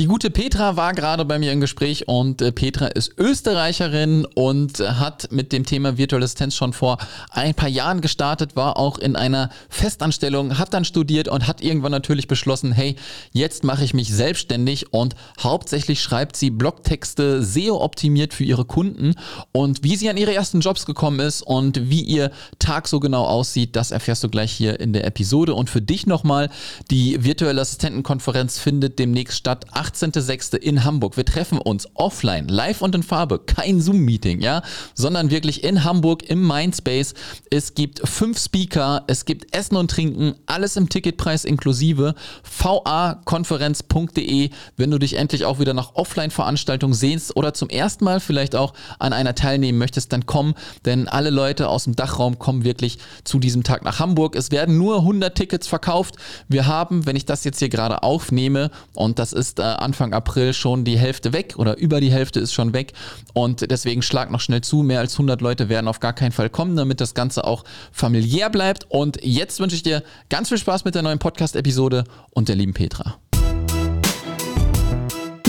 Die gute Petra war gerade bei mir im Gespräch und äh, Petra ist Österreicherin und hat mit dem Thema virtuelle Assistenz schon vor ein paar Jahren gestartet, war auch in einer Festanstellung, hat dann studiert und hat irgendwann natürlich beschlossen, hey, jetzt mache ich mich selbstständig und hauptsächlich schreibt sie Blogtexte SEO optimiert für ihre Kunden und wie sie an ihre ersten Jobs gekommen ist und wie ihr Tag so genau aussieht, das erfährst du gleich hier in der Episode. Und für dich nochmal, die virtuelle Assistentenkonferenz findet demnächst statt 18.06. in Hamburg. Wir treffen uns offline, live und in Farbe, kein Zoom-Meeting, ja, sondern wirklich in Hamburg im Mindspace. Es gibt fünf Speaker, es gibt Essen und Trinken, alles im Ticketpreis inklusive. vakonferenz.de, wenn du dich endlich auch wieder nach Offline-Veranstaltungen sehnst oder zum ersten Mal vielleicht auch an einer teilnehmen möchtest, dann komm, denn alle Leute aus dem Dachraum kommen wirklich zu diesem Tag nach Hamburg. Es werden nur 100 Tickets verkauft. Wir haben, wenn ich das jetzt hier gerade aufnehme, und das ist äh, Anfang April schon die Hälfte weg oder über die Hälfte ist schon weg. Und deswegen schlag noch schnell zu. Mehr als 100 Leute werden auf gar keinen Fall kommen, damit das Ganze auch familiär bleibt. Und jetzt wünsche ich dir ganz viel Spaß mit der neuen Podcast-Episode und der lieben Petra.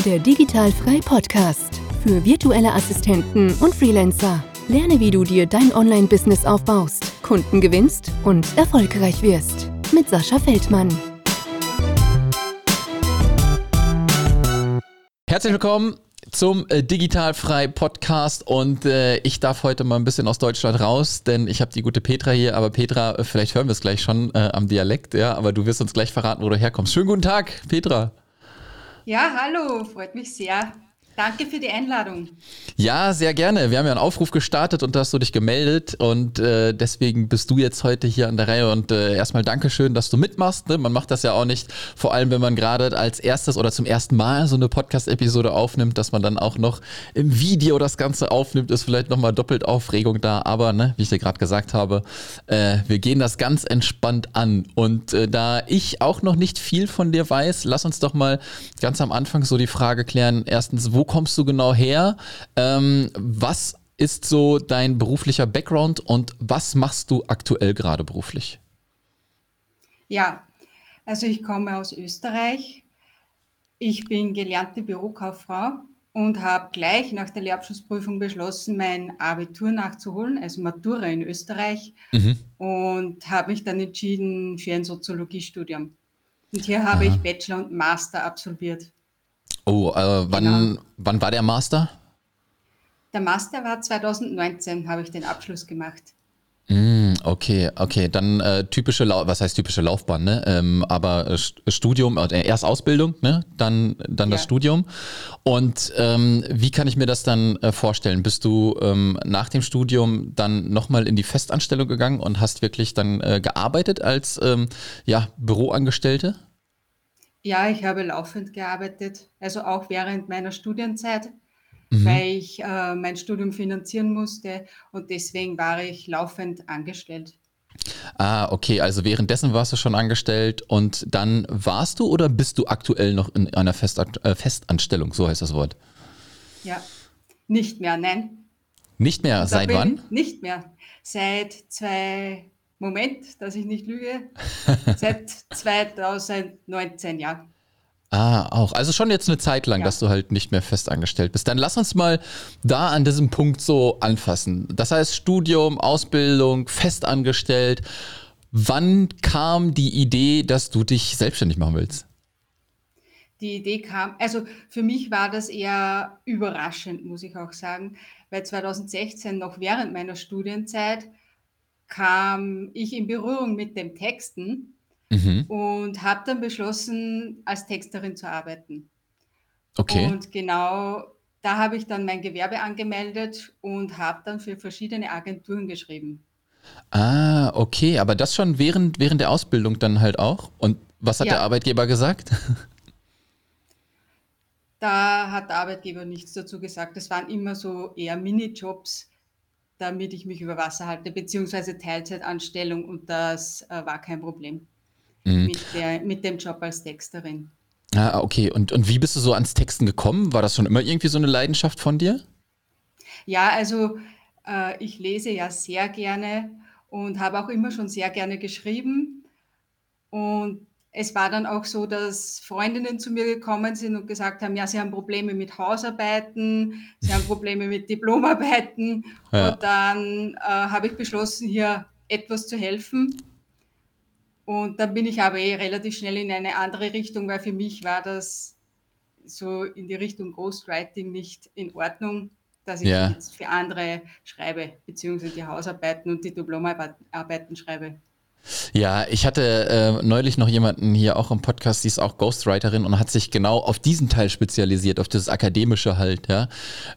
Der Digitalfrei Podcast für virtuelle Assistenten und Freelancer. Lerne, wie du dir dein Online-Business aufbaust, Kunden gewinnst und erfolgreich wirst. Mit Sascha Feldmann. Herzlich willkommen zum äh, Digitalfrei Podcast und äh, ich darf heute mal ein bisschen aus Deutschland raus, denn ich habe die gute Petra hier, aber Petra, äh, vielleicht hören wir es gleich schon äh, am Dialekt, ja, aber du wirst uns gleich verraten, wo du herkommst. Schönen guten Tag, Petra. Ja, hallo, freut mich sehr. Danke für die Einladung. Ja, sehr gerne. Wir haben ja einen Aufruf gestartet und da hast du dich gemeldet und äh, deswegen bist du jetzt heute hier an der Reihe und äh, erstmal Dankeschön, dass du mitmachst. Ne? Man macht das ja auch nicht, vor allem wenn man gerade als erstes oder zum ersten Mal so eine Podcast-Episode aufnimmt, dass man dann auch noch im Video das Ganze aufnimmt, ist vielleicht nochmal doppelt Aufregung da. Aber ne, wie ich dir gerade gesagt habe, äh, wir gehen das ganz entspannt an. Und äh, da ich auch noch nicht viel von dir weiß, lass uns doch mal ganz am Anfang so die Frage klären. Erstens, wo kommst du genau her? Ähm, was ist so dein beruflicher Background und was machst du aktuell gerade beruflich? Ja, also ich komme aus Österreich. Ich bin gelernte Bürokauffrau und habe gleich nach der Lehrabschlussprüfung beschlossen, mein Abitur nachzuholen, also Matura in Österreich, mhm. und habe mich dann entschieden für ein Soziologiestudium. Und hier habe Aha. ich Bachelor und Master absolviert. Oh, äh, wann, genau. wann war der Master? Der Master war 2019, habe ich den Abschluss gemacht. Mm, okay, okay, dann äh, typische, Lau was heißt typische Laufbahn, ne? Ähm, aber äh, Studium, äh, erst Ausbildung, ne? Dann, dann ja. das Studium. Und ähm, wie kann ich mir das dann äh, vorstellen? Bist du ähm, nach dem Studium dann nochmal in die Festanstellung gegangen und hast wirklich dann äh, gearbeitet als ähm, ja, Büroangestellte? Ja, ich habe laufend gearbeitet, also auch während meiner Studienzeit, Mhm. weil ich äh, mein Studium finanzieren musste und deswegen war ich laufend angestellt. Ah, okay, also währenddessen warst du schon angestellt und dann warst du oder bist du aktuell noch in einer Festan äh, Festanstellung, so heißt das Wort? Ja, nicht mehr, nein. Nicht mehr, seit wann? Nicht mehr. Seit zwei Moment, dass ich nicht lüge, seit 2019, ja. Ah, auch. Also schon jetzt eine Zeit lang, ja. dass du halt nicht mehr fest angestellt bist. Dann lass uns mal da an diesem Punkt so anfassen. Das heißt Studium, Ausbildung, festangestellt. Wann kam die Idee, dass du dich selbstständig machen willst? Die Idee kam, also für mich war das eher überraschend, muss ich auch sagen, weil 2016 noch während meiner Studienzeit kam ich in Berührung mit dem Texten mhm. und habe dann beschlossen, als Texterin zu arbeiten. Okay. Und genau da habe ich dann mein Gewerbe angemeldet und habe dann für verschiedene Agenturen geschrieben. Ah, okay, aber das schon während, während der Ausbildung dann halt auch? Und was hat ja. der Arbeitgeber gesagt? Da hat der Arbeitgeber nichts dazu gesagt. Das waren immer so eher Minijobs, damit ich mich über Wasser halte, beziehungsweise Teilzeitanstellung und das äh, war kein Problem mhm. mit, der, mit dem Job als Texterin. Ah, okay. Und, und wie bist du so ans Texten gekommen? War das schon immer irgendwie so eine Leidenschaft von dir? Ja, also äh, ich lese ja sehr gerne und habe auch immer schon sehr gerne geschrieben. Und es war dann auch so, dass Freundinnen zu mir gekommen sind und gesagt haben, ja, sie haben Probleme mit Hausarbeiten, sie haben Probleme mit Diplomarbeiten. Ja. Und dann äh, habe ich beschlossen, hier etwas zu helfen. Und dann bin ich aber eh relativ schnell in eine andere Richtung, weil für mich war das so in die Richtung Ghostwriting nicht in Ordnung, dass ich ja. jetzt für andere schreibe, beziehungsweise die Hausarbeiten und die Diplomarbeiten schreibe. Ja, ich hatte äh, neulich noch jemanden hier auch im Podcast, die ist auch Ghostwriterin und hat sich genau auf diesen Teil spezialisiert, auf das Akademische halt, ja.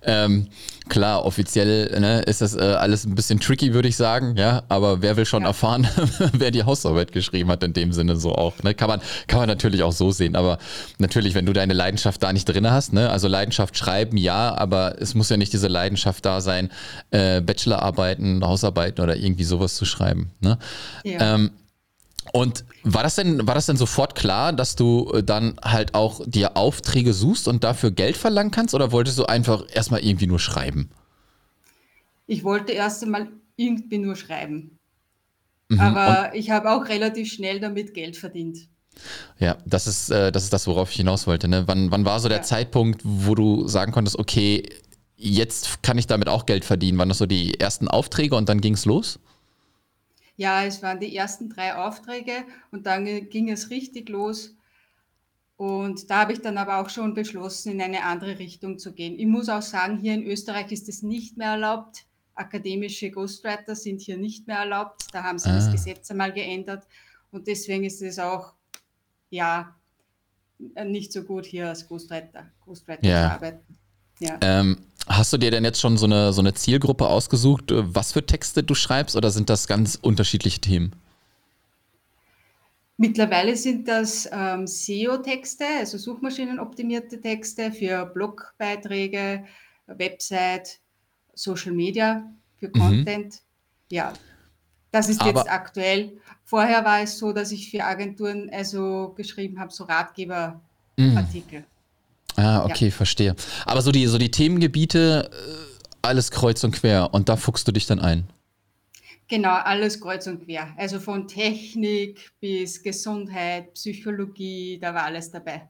Ähm, klar, offiziell ne, ist das äh, alles ein bisschen tricky, würde ich sagen, ja, aber wer will schon ja. erfahren, wer die Hausarbeit geschrieben hat, in dem Sinne so auch, ne? Kann man, kann man natürlich auch so sehen, aber natürlich, wenn du deine Leidenschaft da nicht drin hast, ne, also Leidenschaft schreiben, ja, aber es muss ja nicht diese Leidenschaft da sein, äh, Bachelorarbeiten, Hausarbeiten oder irgendwie sowas zu schreiben, ne? Ja. Ähm, und war das denn, war das denn sofort klar, dass du äh, dann halt auch dir Aufträge suchst und dafür Geld verlangen kannst oder wolltest du einfach erstmal irgendwie nur schreiben? Ich wollte erst einmal irgendwie nur schreiben. Mhm. Aber ich habe auch relativ schnell damit Geld verdient. Ja, das ist, äh, das ist das, worauf ich hinaus wollte. Ne? Wann, wann war so der ja. Zeitpunkt, wo du sagen konntest, okay, jetzt kann ich damit auch Geld verdienen? Waren das so die ersten Aufträge und dann ging es los? Ja, es waren die ersten drei Aufträge und dann ging es richtig los. Und da habe ich dann aber auch schon beschlossen, in eine andere Richtung zu gehen. Ich muss auch sagen, hier in Österreich ist es nicht mehr erlaubt. Akademische Ghostwriter sind hier nicht mehr erlaubt. Da haben sie ah. das Gesetz einmal geändert. Und deswegen ist es auch, ja, nicht so gut hier als Ghostwriter, Ghostwriter ja. zu arbeiten. Ja. Ähm, hast du dir denn jetzt schon so eine, so eine Zielgruppe ausgesucht, äh, was für Texte du schreibst oder sind das ganz unterschiedliche Themen? Mittlerweile sind das ähm, SEO-Texte, also suchmaschinenoptimierte Texte für Blogbeiträge, Website, Social Media, für mhm. Content. Mhm. Ja, das ist Aber jetzt aktuell. Vorher war es so, dass ich für Agenturen also geschrieben habe, so Ratgeberartikel. Mhm. Ah, okay, ja. verstehe. Aber so die, so die Themengebiete, äh, alles kreuz und quer und da fuchst du dich dann ein. Genau, alles kreuz und quer. Also von Technik bis Gesundheit, Psychologie, da war alles dabei.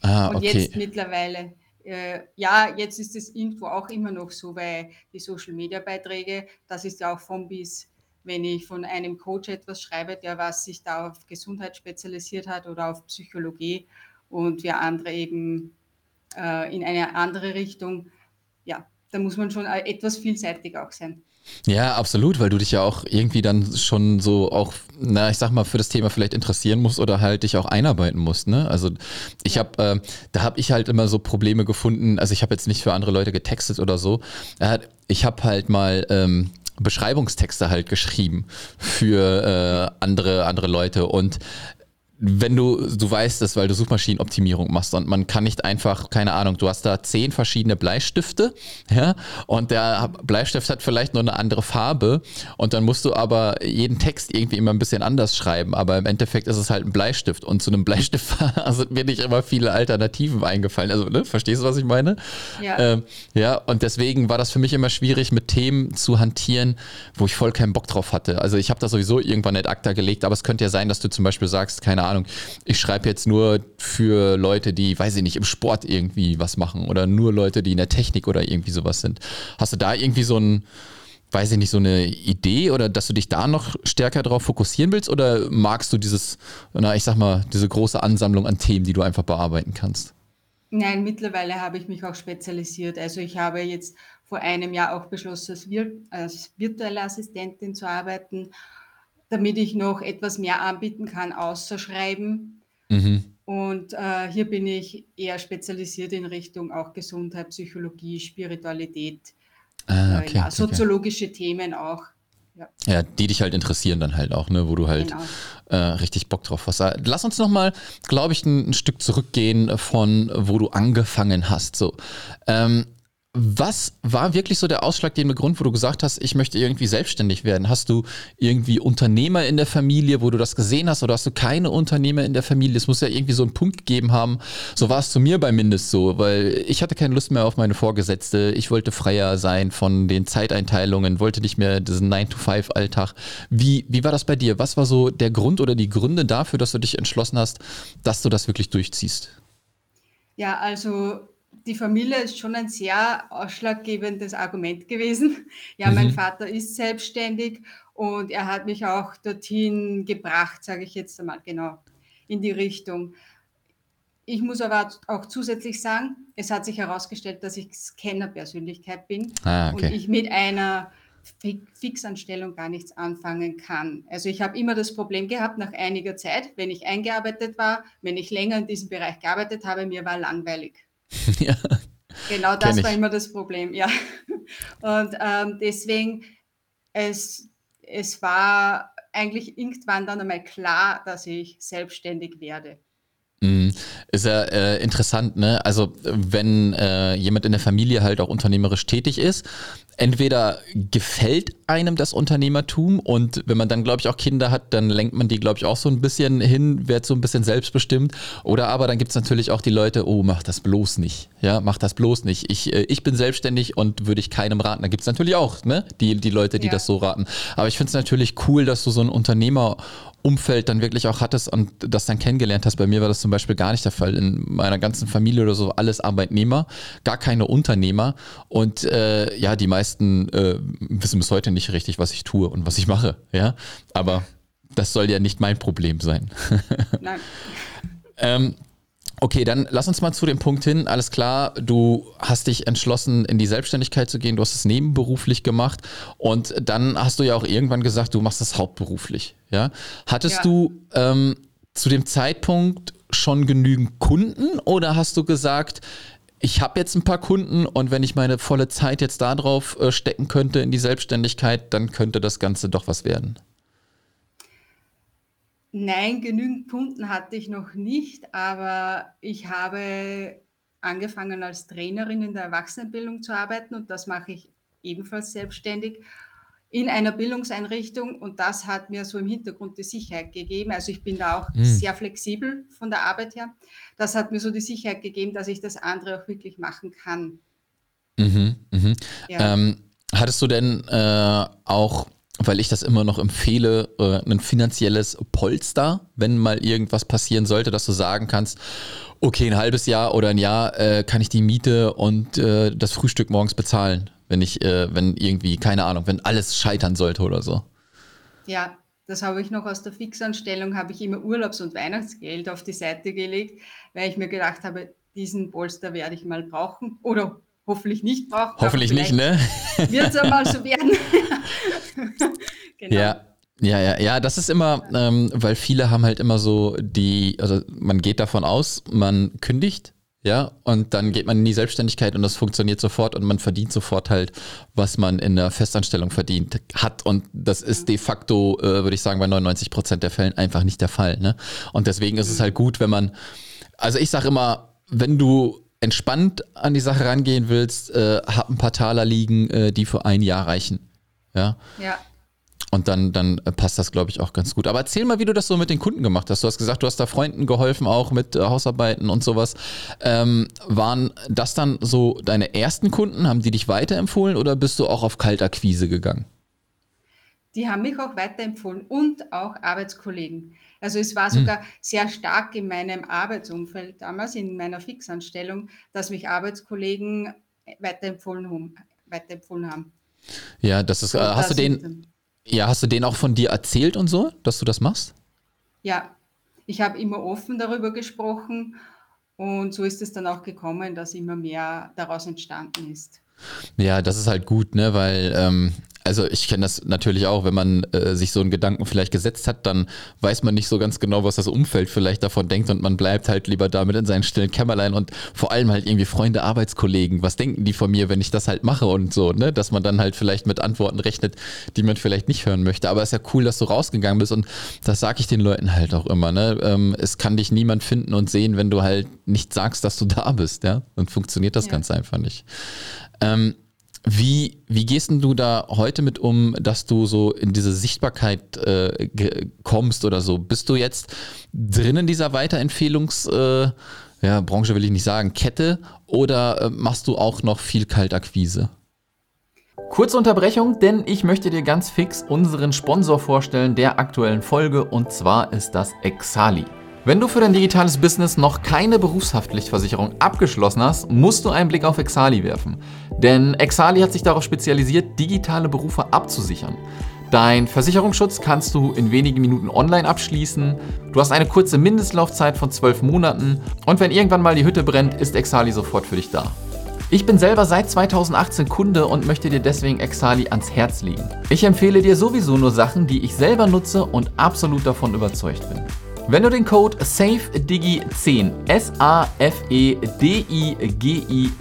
Ah, okay. Und jetzt mittlerweile, äh, ja, jetzt ist es irgendwo auch immer noch so, weil die Social Media Beiträge, das ist ja auch von bis, wenn ich von einem Coach etwas schreibe, der was sich da auf Gesundheit spezialisiert hat oder auf Psychologie und wir andere eben äh, in eine andere Richtung. Ja, da muss man schon etwas vielseitig auch sein. Ja, absolut, weil du dich ja auch irgendwie dann schon so auch, na, ich sag mal, für das Thema vielleicht interessieren musst oder halt dich auch einarbeiten musst, ne? Also ich habe, äh, da habe ich halt immer so Probleme gefunden, also ich habe jetzt nicht für andere Leute getextet oder so, ich habe halt mal ähm, Beschreibungstexte halt geschrieben für äh, andere, andere Leute und wenn du, du weißt es, weil du Suchmaschinenoptimierung machst und man kann nicht einfach, keine Ahnung, du hast da zehn verschiedene Bleistifte, ja, und der Bleistift hat vielleicht nur eine andere Farbe und dann musst du aber jeden Text irgendwie immer ein bisschen anders schreiben, aber im Endeffekt ist es halt ein Bleistift und zu einem Bleistift sind mir nicht immer viele Alternativen eingefallen. Also, ne, verstehst du, was ich meine? Ja. Ähm, ja, und deswegen war das für mich immer schwierig, mit Themen zu hantieren, wo ich voll keinen Bock drauf hatte. Also ich habe da sowieso irgendwann nicht ACTA gelegt, aber es könnte ja sein, dass du zum Beispiel sagst, keine Ahnung, Ahnung, ich schreibe jetzt nur für Leute, die, weiß ich nicht, im Sport irgendwie was machen oder nur Leute, die in der Technik oder irgendwie sowas sind. Hast du da irgendwie so ein, weiß ich nicht, so eine Idee oder dass du dich da noch stärker darauf fokussieren willst oder magst du dieses, na, ich sag mal, diese große Ansammlung an Themen, die du einfach bearbeiten kannst? Nein, mittlerweile habe ich mich auch spezialisiert. Also ich habe jetzt vor einem Jahr auch beschlossen, als, vir als virtuelle Assistentin zu arbeiten damit ich noch etwas mehr anbieten kann, außer Schreiben. Mhm. Und äh, hier bin ich eher spezialisiert in Richtung auch Gesundheit, Psychologie, Spiritualität, ah, okay, äh, ja, soziologische okay. Themen auch. Ja. ja. die dich halt interessieren dann halt auch, ne, wo du halt genau. äh, richtig Bock drauf hast. Lass uns nochmal, glaube ich, ein, ein, Stück zurückgehen von wo du angefangen hast. So, ähm, was war wirklich so der ausschlaggebende Grund, wo du gesagt hast, ich möchte irgendwie selbstständig werden? Hast du irgendwie Unternehmer in der Familie, wo du das gesehen hast, oder hast du keine Unternehmer in der Familie? Es muss ja irgendwie so einen Punkt gegeben haben. So war es zu mir bei so, weil ich hatte keine Lust mehr auf meine Vorgesetzte. Ich wollte freier sein von den Zeiteinteilungen, wollte nicht mehr diesen 9-to-5-Alltag. Wie, wie war das bei dir? Was war so der Grund oder die Gründe dafür, dass du dich entschlossen hast, dass du das wirklich durchziehst? Ja, also die Familie ist schon ein sehr ausschlaggebendes Argument gewesen. Ja, mein mhm. Vater ist selbstständig und er hat mich auch dorthin gebracht, sage ich jetzt einmal genau, in die Richtung. Ich muss aber auch zusätzlich sagen, es hat sich herausgestellt, dass ich Scanner-Persönlichkeit bin ah, okay. und ich mit einer Fixanstellung gar nichts anfangen kann. Also ich habe immer das Problem gehabt, nach einiger Zeit, wenn ich eingearbeitet war, wenn ich länger in diesem Bereich gearbeitet habe, mir war langweilig. ja. Genau das war immer das Problem, ja. Und ähm, deswegen, es, es war eigentlich irgendwann dann einmal klar, dass ich selbstständig werde. Ist ja äh, interessant, ne? Also wenn äh, jemand in der Familie halt auch unternehmerisch tätig ist, entweder gefällt einem das Unternehmertum und wenn man dann, glaube ich, auch Kinder hat, dann lenkt man die, glaube ich, auch so ein bisschen hin, wird so ein bisschen selbstbestimmt. Oder aber dann gibt es natürlich auch die Leute, oh, mach das bloß nicht. Ja, mach das bloß nicht. Ich, äh, ich bin selbstständig und würde ich keinem raten. Da gibt es natürlich auch, ne, die, die Leute, die ja. das so raten. Aber ich finde es natürlich cool, dass du so ein Unternehmerumfeld dann wirklich auch hattest und das dann kennengelernt hast. Bei mir war das zum Beispiel gar nicht der Fall. In meiner ganzen Familie oder so alles Arbeitnehmer, gar keine Unternehmer. Und äh, ja, die meisten meisten äh, wissen bis heute nicht richtig, was ich tue und was ich mache. Ja, aber das soll ja nicht mein Problem sein. Nein. ähm, Okay, dann lass uns mal zu dem Punkt hin. Alles klar, du hast dich entschlossen, in die Selbstständigkeit zu gehen. Du hast es nebenberuflich gemacht und dann hast du ja auch irgendwann gesagt, du machst es hauptberuflich. Ja, hattest ja. du ähm, zu dem Zeitpunkt schon genügend Kunden oder hast du gesagt, ich habe jetzt ein paar Kunden und wenn ich meine volle Zeit jetzt darauf äh, stecken könnte in die Selbstständigkeit, dann könnte das Ganze doch was werden. Nein, genügend Kunden hatte ich noch nicht, aber ich habe angefangen als Trainerin in der Erwachsenenbildung zu arbeiten und das mache ich ebenfalls selbstständig in einer Bildungseinrichtung und das hat mir so im Hintergrund die Sicherheit gegeben. Also ich bin da auch mhm. sehr flexibel von der Arbeit her. Das hat mir so die Sicherheit gegeben, dass ich das andere auch wirklich machen kann. Mhm, mhm. Ja. Ähm, hattest du denn äh, auch, weil ich das immer noch empfehle, äh, ein finanzielles Polster, wenn mal irgendwas passieren sollte, dass du sagen kannst, okay, ein halbes Jahr oder ein Jahr äh, kann ich die Miete und äh, das Frühstück morgens bezahlen? wenn ich, äh, wenn irgendwie, keine Ahnung, wenn alles scheitern sollte oder so. Ja, das habe ich noch aus der Fixanstellung, habe ich immer Urlaubs- und Weihnachtsgeld auf die Seite gelegt, weil ich mir gedacht habe, diesen Polster werde ich mal brauchen oder hoffentlich nicht brauchen. Hoffentlich nicht, ne? Wird es einmal so werden. genau. Ja. Ja, ja, ja, das ist immer, ähm, weil viele haben halt immer so die, also man geht davon aus, man kündigt ja, und dann geht man in die Selbstständigkeit und das funktioniert sofort und man verdient sofort halt, was man in der Festanstellung verdient hat. Und das ist de facto, äh, würde ich sagen, bei 99 Prozent der Fällen einfach nicht der Fall. Ne? Und deswegen ist es halt gut, wenn man, also ich sage immer, wenn du entspannt an die Sache rangehen willst, äh, hab ein paar Taler liegen, äh, die für ein Jahr reichen. Ja. Ja. Und dann, dann passt das, glaube ich, auch ganz gut. Aber erzähl mal, wie du das so mit den Kunden gemacht hast. Du hast gesagt, du hast da Freunden geholfen, auch mit äh, Hausarbeiten und sowas. Ähm, waren das dann so deine ersten Kunden? Haben die dich weiterempfohlen oder bist du auch auf Kaltakquise gegangen? Die haben mich auch weiterempfohlen und auch Arbeitskollegen. Also es war sogar hm. sehr stark in meinem Arbeitsumfeld damals, in meiner Fixanstellung, dass mich Arbeitskollegen weiterempfohlen haben. Weiterempfohlen haben. Ja, das ist, äh, hast du den, ja, hast du denen auch von dir erzählt und so, dass du das machst? Ja, ich habe immer offen darüber gesprochen und so ist es dann auch gekommen, dass immer mehr daraus entstanden ist. Ja, das ist halt gut, ne, weil ähm, also ich kenne das natürlich auch, wenn man äh, sich so einen Gedanken vielleicht gesetzt hat, dann weiß man nicht so ganz genau, was das Umfeld vielleicht davon denkt und man bleibt halt lieber damit in seinen stillen Kämmerlein und vor allem halt irgendwie Freunde, Arbeitskollegen, was denken die von mir, wenn ich das halt mache und so, ne, dass man dann halt vielleicht mit Antworten rechnet, die man vielleicht nicht hören möchte. Aber es ist ja cool, dass du rausgegangen bist und das sage ich den Leuten halt auch immer, ne, ähm, es kann dich niemand finden und sehen, wenn du halt nicht sagst, dass du da bist, ja, dann funktioniert das ja. ganz einfach nicht. Ähm, wie, wie gehst denn du da heute mit um, dass du so in diese Sichtbarkeit äh, kommst oder so? Bist du jetzt drin in dieser Weiterempfehlungsbranche, äh, ja, will ich nicht sagen, Kette oder äh, machst du auch noch viel Kaltakquise? Kurze Unterbrechung, denn ich möchte dir ganz fix unseren Sponsor vorstellen der aktuellen Folge und zwar ist das Exali. Wenn du für dein digitales Business noch keine Berufshaftpflichtversicherung abgeschlossen hast, musst du einen Blick auf Exali werfen. Denn Exali hat sich darauf spezialisiert, digitale Berufe abzusichern. Dein Versicherungsschutz kannst du in wenigen Minuten online abschließen. Du hast eine kurze Mindestlaufzeit von 12 Monaten und wenn irgendwann mal die Hütte brennt, ist Exali sofort für dich da. Ich bin selber seit 2018 Kunde und möchte dir deswegen Exali ans Herz legen. Ich empfehle dir sowieso nur Sachen, die ich selber nutze und absolut davon überzeugt bin. Wenn du den Code SAFEDIGI10 S-A-F-E-D-I-G-I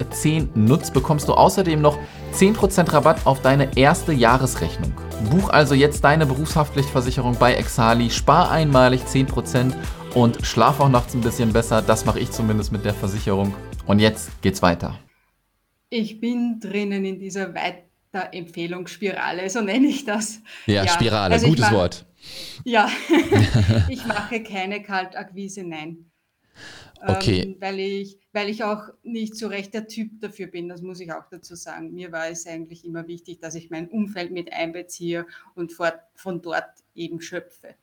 10 nutzt, bekommst du außerdem noch 10% Rabatt auf deine erste Jahresrechnung. Buch also jetzt deine Berufshaftpflichtversicherung bei Exali, spar einmalig 10% und schlaf auch nachts ein bisschen besser. Das mache ich zumindest mit der Versicherung. Und jetzt geht's weiter. Ich bin drinnen in dieser Weiterempfehlungsspirale, so nenne ich das. Ja, ja. Spirale, also gutes Wort. Ja, ich mache keine Kaltakquise, nein. Okay. Ähm, weil, ich, weil ich auch nicht so recht der Typ dafür bin, das muss ich auch dazu sagen. Mir war es eigentlich immer wichtig, dass ich mein Umfeld mit einbeziehe und von dort eben schöpfe.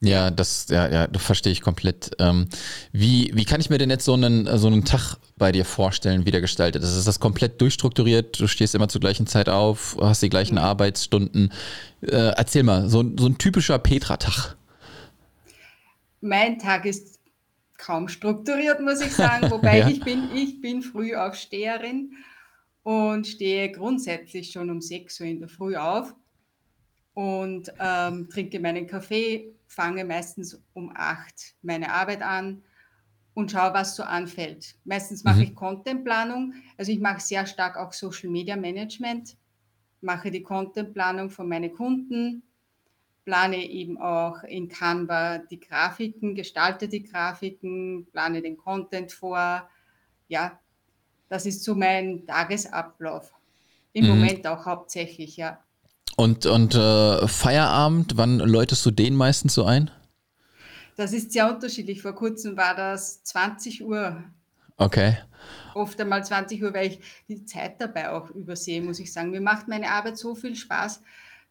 Ja, das, ja, ja, das verstehe ich komplett. Ähm, wie, wie kann ich mir denn jetzt so einen, so einen Tag bei dir vorstellen, wie der gestaltet ist? Ist das komplett durchstrukturiert? Du stehst immer zur gleichen Zeit auf, hast die gleichen mhm. Arbeitsstunden. Äh, erzähl mal, so, so ein typischer Petra-Tag. Mein Tag ist kaum strukturiert, muss ich sagen, wobei ja. ich bin, ich bin Frühaufsteherin und stehe grundsätzlich schon um 6 Uhr in der Früh auf und ähm, trinke meinen Kaffee, fange meistens um acht meine Arbeit an und schaue, was so anfällt. Meistens mache mhm. ich Contentplanung, also ich mache sehr stark auch Social Media Management, mache die Contentplanung von meinen Kunden, plane eben auch in Canva die Grafiken, gestalte die Grafiken, plane den Content vor. Ja, das ist so mein Tagesablauf. Im mhm. Moment auch hauptsächlich, ja. Und, und äh, Feierabend, wann läutest du den meistens so ein? Das ist sehr unterschiedlich. Vor kurzem war das 20 Uhr. Okay. Oft einmal 20 Uhr, weil ich die Zeit dabei auch übersehe, muss ich sagen. Mir macht meine Arbeit so viel Spaß,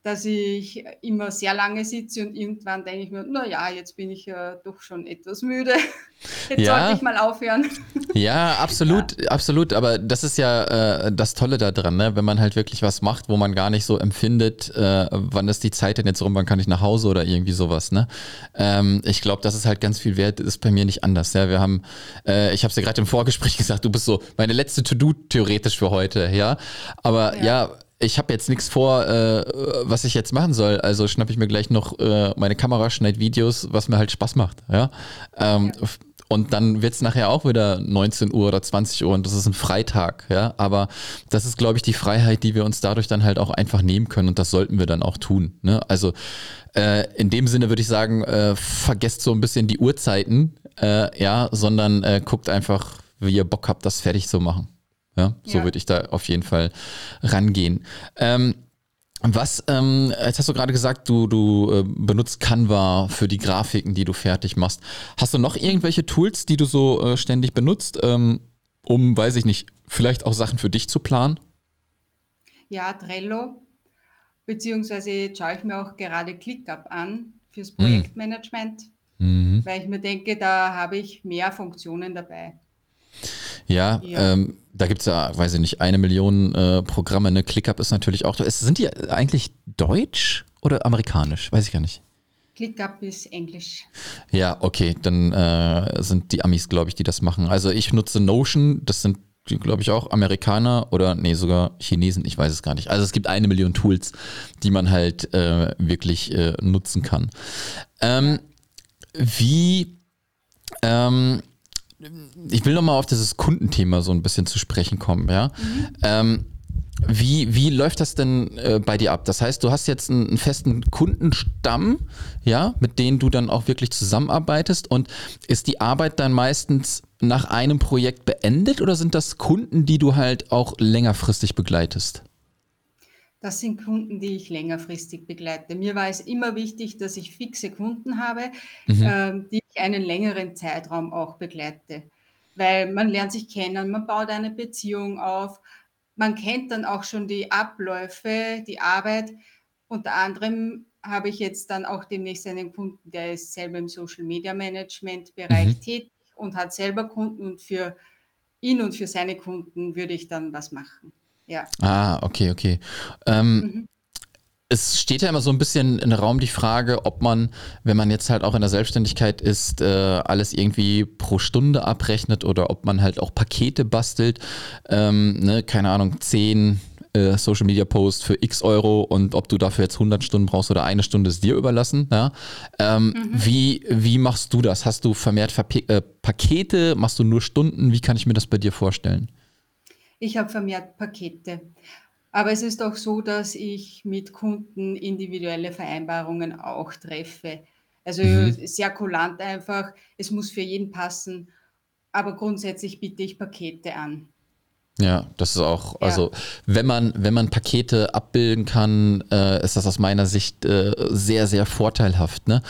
dass ich immer sehr lange sitze und irgendwann denke ich mir, naja, jetzt bin ich ja doch schon etwas müde. Jetzt ja. sollte ich mal aufhören. Ja, absolut, ja. absolut. Aber das ist ja äh, das Tolle daran, ne? wenn man halt wirklich was macht, wo man gar nicht so empfindet, äh, wann ist die Zeit denn jetzt rum, wann kann ich nach Hause oder irgendwie sowas. Ne? Ähm, ich glaube, das ist halt ganz viel wert, ist bei mir nicht anders. Ja? Wir haben, äh, ich habe es ja gerade im Vorgespräch gesagt, du bist so meine letzte To-Do theoretisch für heute, ja. Aber ja, ja ich habe jetzt nichts vor, äh, was ich jetzt machen soll. Also schnappe ich mir gleich noch äh, meine Kamera, schneide Videos, was mir halt Spaß macht. Ja? Ähm. Und dann wird es nachher auch wieder 19 Uhr oder 20 Uhr und das ist ein Freitag, ja. Aber das ist, glaube ich, die Freiheit, die wir uns dadurch dann halt auch einfach nehmen können und das sollten wir dann auch tun. Ne? Also äh, in dem Sinne würde ich sagen, äh, vergesst so ein bisschen die Uhrzeiten, äh, ja, sondern äh, guckt einfach, wie ihr Bock habt, das fertig zu machen. Ja, so ja. würde ich da auf jeden Fall rangehen. Ähm, was, ähm, jetzt hast du gerade gesagt, du, du äh, benutzt Canva für die Grafiken, die du fertig machst. Hast du noch irgendwelche Tools, die du so äh, ständig benutzt, ähm, um, weiß ich nicht, vielleicht auch Sachen für dich zu planen? Ja, Trello, beziehungsweise schaue ich mir auch gerade ClickUp an fürs hm. Projektmanagement, mhm. weil ich mir denke, da habe ich mehr Funktionen dabei. Ja, ja. Ähm, da gibt es ja, weiß ich nicht, eine Million äh, Programme. Ne? ClickUp ist natürlich auch. Sind die eigentlich deutsch oder amerikanisch? Weiß ich gar nicht. ClickUp ist Englisch. Ja, okay, dann äh, sind die Amis, glaube ich, die das machen. Also ich nutze Notion, das sind glaube ich, auch Amerikaner oder nee, sogar Chinesen, ich weiß es gar nicht. Also es gibt eine Million Tools, die man halt äh, wirklich äh, nutzen kann. Ähm, wie ähm, ich will nochmal auf dieses Kundenthema so ein bisschen zu sprechen kommen, ja. Mhm. Ähm, wie, wie läuft das denn äh, bei dir ab? Das heißt, du hast jetzt einen, einen, festen Kundenstamm, ja, mit denen du dann auch wirklich zusammenarbeitest und ist die Arbeit dann meistens nach einem Projekt beendet oder sind das Kunden, die du halt auch längerfristig begleitest? Das sind Kunden, die ich längerfristig begleite. Mir war es immer wichtig, dass ich fixe Kunden habe, mhm. äh, die ich einen längeren Zeitraum auch begleite. Weil man lernt sich kennen, man baut eine Beziehung auf, man kennt dann auch schon die Abläufe, die Arbeit. Unter anderem habe ich jetzt dann auch demnächst einen Kunden, der ist selber im Social Media Management Bereich mhm. tätig und hat selber Kunden und für ihn und für seine Kunden würde ich dann was machen. Ja. Ah, okay, okay. Ähm, mhm. Es steht ja immer so ein bisschen in Raum die Frage, ob man, wenn man jetzt halt auch in der Selbstständigkeit ist, äh, alles irgendwie pro Stunde abrechnet oder ob man halt auch Pakete bastelt. Ähm, ne, keine Ahnung, 10 äh, Social Media Posts für x Euro und ob du dafür jetzt 100 Stunden brauchst oder eine Stunde ist dir überlassen. Ja? Ähm, mhm. wie, wie machst du das? Hast du vermehrt Verpe äh, Pakete? Machst du nur Stunden? Wie kann ich mir das bei dir vorstellen? Ich habe vermehrt Pakete. Aber es ist auch so, dass ich mit Kunden individuelle Vereinbarungen auch treffe. Also mhm. sehr kulant einfach. Es muss für jeden passen. Aber grundsätzlich biete ich Pakete an. Ja, das ist auch, ja. also wenn man, wenn man Pakete abbilden kann, äh, ist das aus meiner Sicht äh, sehr, sehr vorteilhaft. Ne?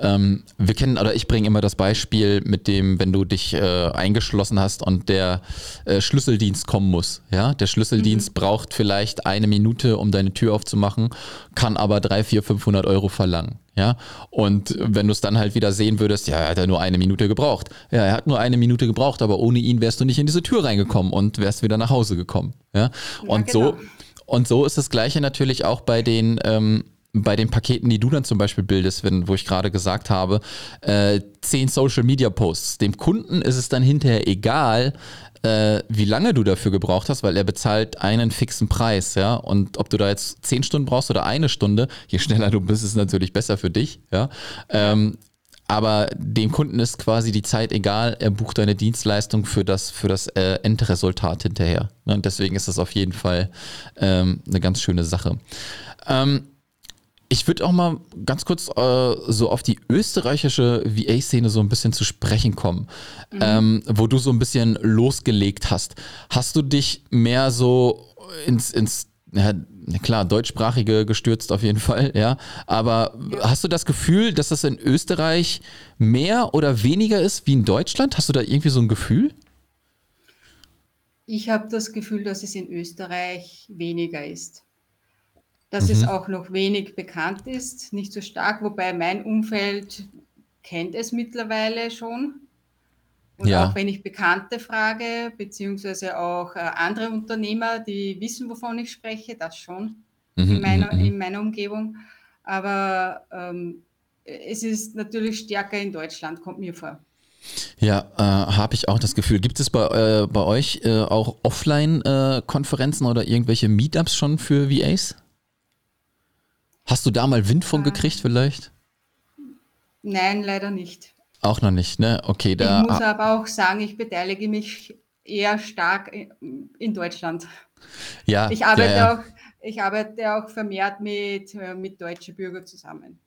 Ähm, wir kennen, oder ich bringe immer das Beispiel mit dem, wenn du dich äh, eingeschlossen hast und der äh, Schlüsseldienst kommen muss. Ja, der Schlüsseldienst mhm. braucht vielleicht eine Minute, um deine Tür aufzumachen, kann aber drei, vier, 500 Euro verlangen. Ja, und wenn du es dann halt wieder sehen würdest, ja, er hat ja nur eine Minute gebraucht. Ja, er hat nur eine Minute gebraucht, aber ohne ihn wärst du nicht in diese Tür reingekommen und wärst wieder nach Hause gekommen. Ja, und ja, genau. so und so ist das Gleiche natürlich auch bei den ähm, bei den Paketen, die du dann zum Beispiel bildest, wenn, wo ich gerade gesagt habe, äh, zehn Social Media Posts. Dem Kunden ist es dann hinterher egal, äh, wie lange du dafür gebraucht hast, weil er bezahlt einen fixen Preis, ja. Und ob du da jetzt zehn Stunden brauchst oder eine Stunde, je schneller du bist, ist natürlich besser für dich, ja. Ähm, aber dem Kunden ist quasi die Zeit egal, er bucht eine Dienstleistung für das, für das äh, Endresultat hinterher. Ne? Und deswegen ist das auf jeden Fall ähm, eine ganz schöne Sache. Ähm, ich würde auch mal ganz kurz äh, so auf die österreichische VA-Szene so ein bisschen zu sprechen kommen, mhm. ähm, wo du so ein bisschen losgelegt hast. Hast du dich mehr so ins, ins ja, klar, deutschsprachige gestürzt auf jeden Fall, ja. Aber hast du das Gefühl, dass das in Österreich mehr oder weniger ist wie in Deutschland? Hast du da irgendwie so ein Gefühl? Ich habe das Gefühl, dass es in Österreich weniger ist dass mhm. es auch noch wenig bekannt ist, nicht so stark, wobei mein Umfeld kennt es mittlerweile schon. Und ja. auch wenn ich Bekannte frage, beziehungsweise auch äh, andere Unternehmer, die wissen, wovon ich spreche, das schon mhm, in, meiner, mhm, mhm. in meiner Umgebung. Aber ähm, es ist natürlich stärker in Deutschland, kommt mir vor. Ja, äh, habe ich auch das Gefühl. Gibt es bei, äh, bei euch äh, auch Offline-Konferenzen oder irgendwelche Meetups schon für VAs? Hast du da mal Wind von gekriegt vielleicht? Nein, leider nicht. Auch noch nicht, ne? Okay, da. Ich muss aber auch sagen, ich beteilige mich eher stark in Deutschland. Ja. Ich arbeite, ja, ja. Auch, ich arbeite auch vermehrt mit, äh, mit deutschen Bürgern zusammen.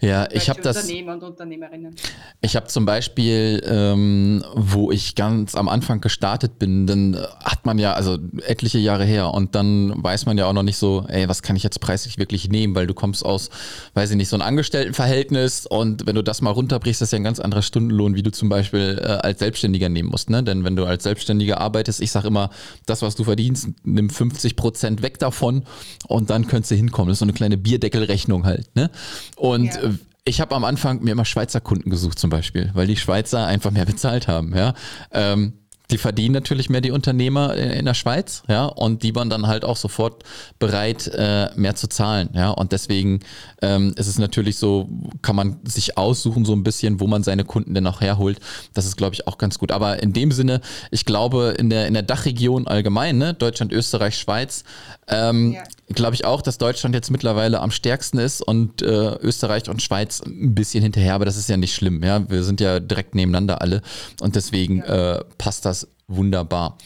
Ja, ich habe das. Unternehmer und Unternehmerinnen. Ich habe zum Beispiel, ähm, wo ich ganz am Anfang gestartet bin, dann hat man ja, also etliche Jahre her, und dann weiß man ja auch noch nicht so, ey, was kann ich jetzt preislich wirklich nehmen, weil du kommst aus, weiß ich nicht, so ein Angestelltenverhältnis und wenn du das mal runterbrichst, das ist ja ein ganz anderer Stundenlohn, wie du zum Beispiel äh, als Selbstständiger nehmen musst, ne? Denn wenn du als Selbstständiger arbeitest, ich sage immer, das, was du verdienst, nimm 50 Prozent weg davon und dann könntest du hinkommen. Das ist so eine kleine Bierdeckelrechnung halt, ne? Und ja. Äh, ich habe am Anfang mir immer Schweizer Kunden gesucht zum Beispiel, weil die Schweizer einfach mehr bezahlt haben. Ja. Ähm, die verdienen natürlich mehr die Unternehmer in der Schweiz, ja, und die waren dann halt auch sofort bereit, äh, mehr zu zahlen, ja, und deswegen ähm, ist es natürlich so, kann man sich aussuchen so ein bisschen, wo man seine Kunden denn auch herholt. Das ist, glaube ich, auch ganz gut. Aber in dem Sinne, ich glaube, in der in der Dachregion allgemein, ne, Deutschland, Österreich, Schweiz, ähm, ja. Glaube ich auch, dass Deutschland jetzt mittlerweile am stärksten ist und äh, Österreich und Schweiz ein bisschen hinterher, aber das ist ja nicht schlimm, ja, wir sind ja direkt nebeneinander alle und deswegen ja. äh, passt das wunderbar.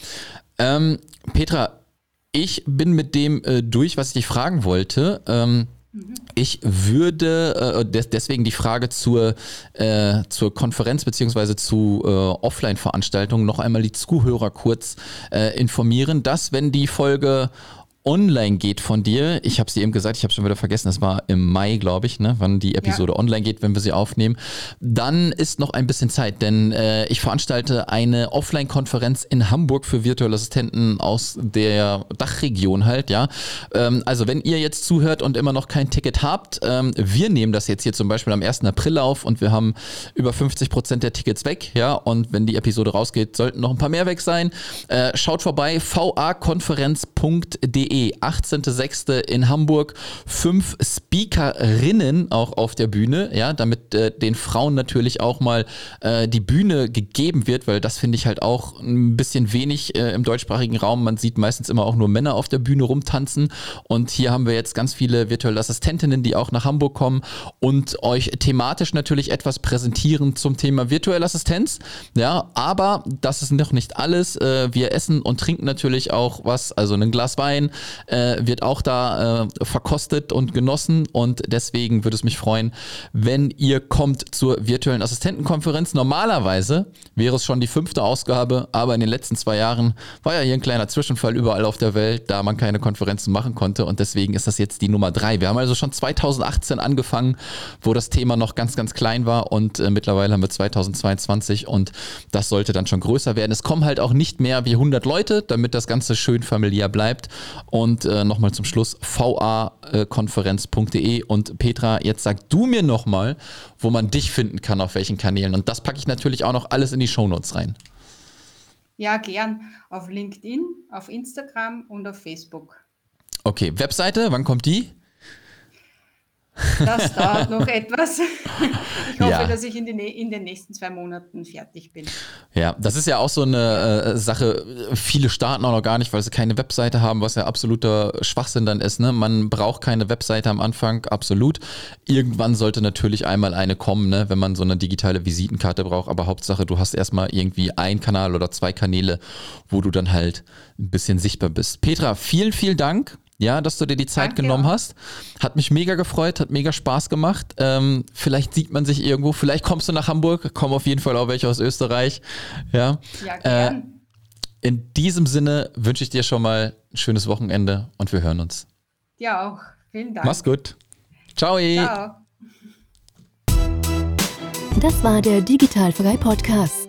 Ähm, Petra, ich bin mit dem äh, durch, was ich dich fragen wollte. Ähm, Ich würde äh, des, deswegen die Frage zur, äh, zur Konferenz beziehungsweise zu äh, Offline-Veranstaltungen noch einmal die Zuhörer kurz informieren, dass wenn die Folge online geht von dir, ich habe sie eben gesagt, ich habe schon wieder vergessen, es war im Mai, glaube ich, ne, wann die Episode ja. online geht, wenn wir sie aufnehmen, dann ist noch ein bisschen Zeit, denn äh, ich veranstalte eine Offline-Konferenz in Hamburg für virtuelle Assistenten aus der Dachregion halt, ja. Ähm, also wenn ihr jetzt zuhört und immer noch kein Ticket habt, ähm, wir nehmen das jetzt hier zum Beispiel am 1. April auf und wir haben über 50 Prozent der Tickets weg, ja, und wenn die Episode rausgeht, sollten noch ein paar mehr weg sein. Äh, schaut vorbei, vakonferenz.de 18.06. in Hamburg. Fünf Speakerinnen auch auf der Bühne, ja, damit äh, den Frauen natürlich auch mal äh, die Bühne gegeben wird, weil das finde ich halt auch ein bisschen wenig äh, im deutschsprachigen Raum. Man sieht meistens immer auch nur Männer auf der Bühne rumtanzen. Und hier haben wir jetzt ganz viele virtuelle Assistentinnen, die auch nach Hamburg kommen und euch thematisch natürlich etwas präsentieren zum Thema virtuelle Assistenz. Ja, aber das ist noch nicht alles. Äh, wir essen und trinken natürlich auch was, also ein Glas Wein, äh, wird auch da äh, verkostet und genossen und deswegen würde es mich freuen, wenn ihr kommt zur virtuellen Assistentenkonferenz. Normalerweise wäre es schon die fünfte Ausgabe, aber in den letzten zwei Jahren war ja hier ein kleiner Zwischenfall überall auf der Welt, da man keine Konferenzen machen konnte und deswegen ist das jetzt die Nummer drei. Wir haben also schon 2018 angefangen, wo das Thema noch ganz, ganz klein war und äh, mittlerweile haben wir 2022 und das sollte dann schon größer werden. Es kommen halt auch nicht mehr wie 100 Leute, damit das Ganze schön familiär bleibt und äh, nochmal zum Schluss vakonferenz.de. Und Petra, jetzt sag du mir nochmal, wo man dich finden kann, auf welchen Kanälen. Und das packe ich natürlich auch noch alles in die Shownotes rein. Ja, gern. Auf LinkedIn, auf Instagram und auf Facebook. Okay, Webseite, wann kommt die? Das dauert noch etwas. Ich hoffe, ja. dass ich in, die, in, den nächsten zwei Monaten fertig bin. Ja, das ist ja auch so eine äh, Sache. Viele starten auch noch gar nicht, weil sie keine Webseite haben, was ja absoluter Schwachsinn dann ist. Ne? Man braucht keine Webseite am Anfang, absolut. Irgendwann sollte natürlich einmal eine kommen, ne? wenn man so eine digitale Visitenkarte braucht. Aber Hauptsache, du hast erstmal irgendwie einen Kanal oder zwei Kanäle, wo du dann halt ein bisschen sichtbar bist. Petra, vielen, vielen Dank ja, dass du dir die Zeit Danke. genommen hast. Hat mich mega gefreut, hat mega Spaß gemacht. Ähm, vielleicht sieht man sich irgendwo, vielleicht kommst du nach Hamburg, kommen auf jeden Fall auch welche aus Österreich. Ja, ja gern. Äh, in diesem Sinne wünsche ich dir schon mal ein schönes Wochenende und wir hören uns. Ja auch. Vielen Dank. Mach's gut. Ciao. Ciao. Das war der Digitalfrei Podcast.